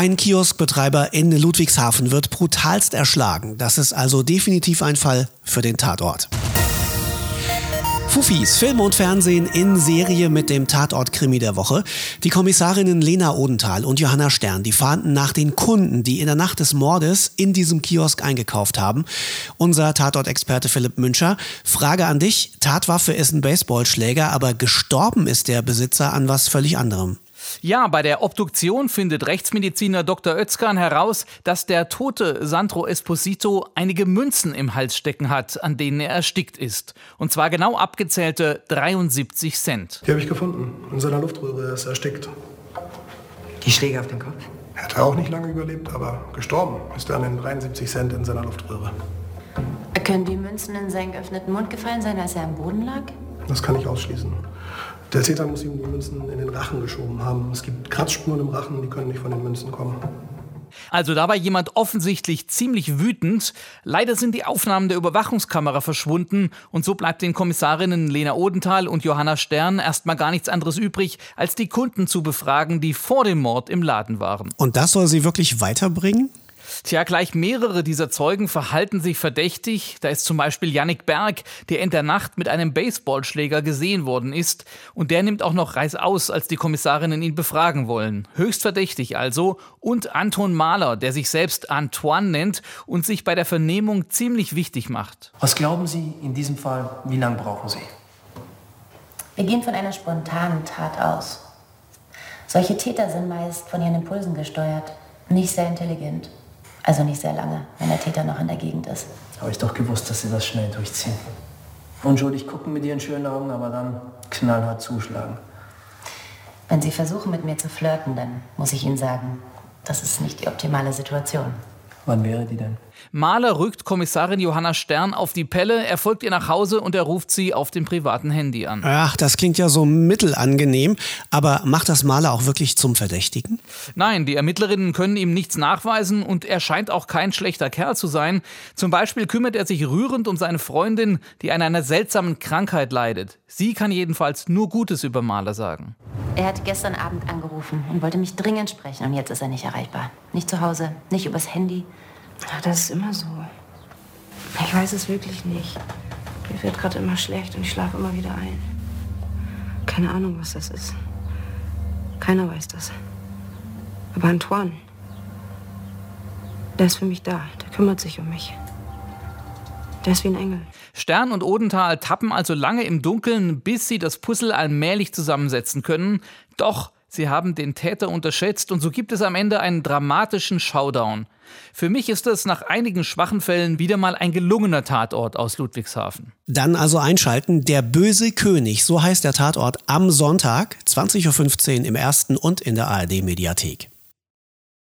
Ein Kioskbetreiber in Ludwigshafen wird brutalst erschlagen. Das ist also definitiv ein Fall für den Tatort. Fufis, Film und Fernsehen in Serie mit dem Tatort-Krimi der Woche. Die Kommissarinnen Lena Odenthal und Johanna Stern, die fahnden nach den Kunden, die in der Nacht des Mordes in diesem Kiosk eingekauft haben. Unser Tatort-Experte Philipp Münscher, Frage an dich. Tatwaffe ist ein Baseballschläger, aber gestorben ist der Besitzer an was völlig anderem. Ja, bei der Obduktion findet Rechtsmediziner Dr. Özkan heraus, dass der tote Sandro Esposito einige Münzen im Hals stecken hat, an denen er erstickt ist. Und zwar genau abgezählte 73 Cent. Die habe ich gefunden. In seiner Luftröhre ist er erstickt. Die Schläge auf den Kopf? Er hat auch nicht lange überlebt, aber gestorben ist er an den 73 Cent in seiner Luftröhre. Können die Münzen in seinen geöffneten Mund gefallen sein, als er am Boden lag? Das kann ich ausschließen. Der Täter muss ihm die Münzen in den Rachen geschoben haben. Es gibt Kratzspuren im Rachen, die können nicht von den Münzen kommen. Also da war jemand offensichtlich ziemlich wütend. Leider sind die Aufnahmen der Überwachungskamera verschwunden und so bleibt den Kommissarinnen Lena Odenthal und Johanna Stern erstmal gar nichts anderes übrig, als die Kunden zu befragen, die vor dem Mord im Laden waren. Und das soll sie wirklich weiterbringen? Tja, gleich mehrere dieser Zeugen verhalten sich verdächtig. Da ist zum Beispiel Yannick Berg, der in der Nacht mit einem Baseballschläger gesehen worden ist. Und der nimmt auch noch Reißaus, als die Kommissarinnen ihn befragen wollen. Höchst verdächtig also. Und Anton Mahler, der sich selbst Antoine nennt und sich bei der Vernehmung ziemlich wichtig macht. Was glauben Sie in diesem Fall, wie lange brauchen Sie? Wir gehen von einer spontanen Tat aus. Solche Täter sind meist von ihren Impulsen gesteuert, nicht sehr intelligent. Also nicht sehr lange, wenn der Täter noch in der Gegend ist. Habe ich doch gewusst, dass Sie das schnell durchziehen. Unschuldig gucken mit Ihren schönen Augen, aber dann knallhart zuschlagen. Wenn Sie versuchen, mit mir zu flirten, dann muss ich Ihnen sagen, das ist nicht die optimale Situation. Wann wäre die denn? Mahler rückt Kommissarin Johanna Stern auf die Pelle, er folgt ihr nach Hause und er ruft sie auf dem privaten Handy an. Ach, das klingt ja so mittelangenehm, aber macht das Mahler auch wirklich zum Verdächtigen? Nein, die Ermittlerinnen können ihm nichts nachweisen und er scheint auch kein schlechter Kerl zu sein. Zum Beispiel kümmert er sich rührend um seine Freundin, die an einer seltsamen Krankheit leidet. Sie kann jedenfalls nur Gutes über Mahler sagen. Er hat gestern Abend angerufen und wollte mich dringend sprechen und jetzt ist er nicht erreichbar. Nicht zu Hause, nicht übers Handy. Ja, das ist immer so. Ich weiß es wirklich nicht. Mir wird gerade immer schlecht und ich schlafe immer wieder ein. Keine Ahnung, was das ist. Keiner weiß das. Aber Antoine, der ist für mich da. Der kümmert sich um mich. Der ist wie ein Engel. Stern und Odenthal tappen also lange im Dunkeln, bis sie das Puzzle allmählich zusammensetzen können. Doch sie haben den Täter unterschätzt und so gibt es am Ende einen dramatischen Showdown. Für mich ist das nach einigen schwachen Fällen wieder mal ein gelungener Tatort aus Ludwigshafen. Dann also einschalten. Der böse König, so heißt der Tatort am Sonntag, 20.15 Uhr im ersten und in der ARD-Mediathek.